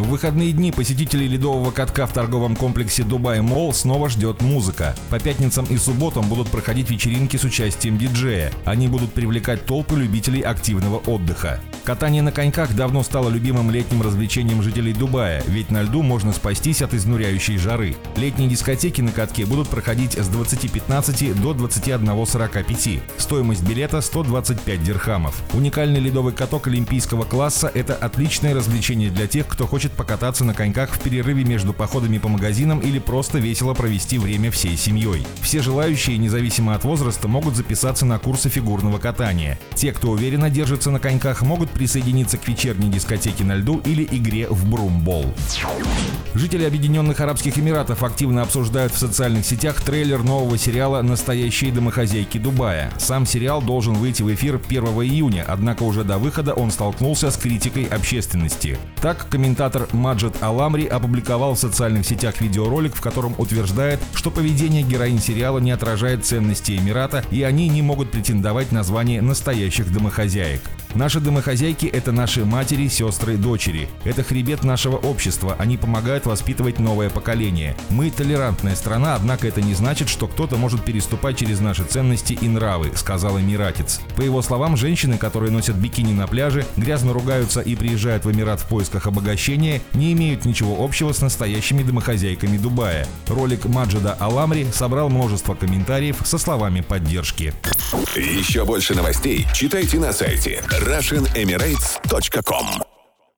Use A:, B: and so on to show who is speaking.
A: В выходные дни посетителей ледового катка в торговом комплексе Дубай Молл снова ждет музыка. По пятницам и субботам будут проходить вечеринки с участием диджея. Они будут привлекать толпы любителей активного отдыха. Катание на коньках давно стало любимым летним развлечением жителей Дубая, ведь на льду можно спастись от изнуряющей жары. Летние дискотеки на катке будут проходить с 20.15 до 21.45. Стоимость билета 125 дирхамов. Уникальный ледовый каток олимпийского класса – это отличное развлечение для тех, кто хочет покататься на коньках в перерыве между походами по магазинам или просто весело провести время всей семьей. Все желающие, независимо от возраста, могут записаться на курсы фигурного катания. Те, кто уверенно держится на коньках, могут присоединиться к вечерней дискотеке на льду или игре в брумбол. Жители Объединенных Арабских Эмиратов активно обсуждают в социальных сетях трейлер нового сериала «Настоящие домохозяйки Дубая». Сам сериал должен выйти в эфир 1 июня, однако уже до выхода он столкнулся с критикой общественности. Так, комментатор Маджид Аламри опубликовал в социальных сетях видеоролик, в котором утверждает, что поведение героинь сериала не отражает ценности Эмирата, и они не могут претендовать на звание настоящих домохозяек. Наши домохозяйки – это наши матери, сестры, дочери. Это хребет нашего общества. Они помогают воспитывать новое поколение. Мы толерантная страна, однако это не значит, что кто-то может переступать через наши ценности и нравы, сказал Эмиратец. По его словам, женщины, которые носят бикини на пляже, грязно ругаются и приезжают в Эмират в поисках обогащения, не имеют ничего общего с настоящими домохозяйками Дубая. Ролик Маджида Аламри собрал множество комментариев со словами поддержки.
B: Еще больше новостей читайте на сайте RussianEmirates.com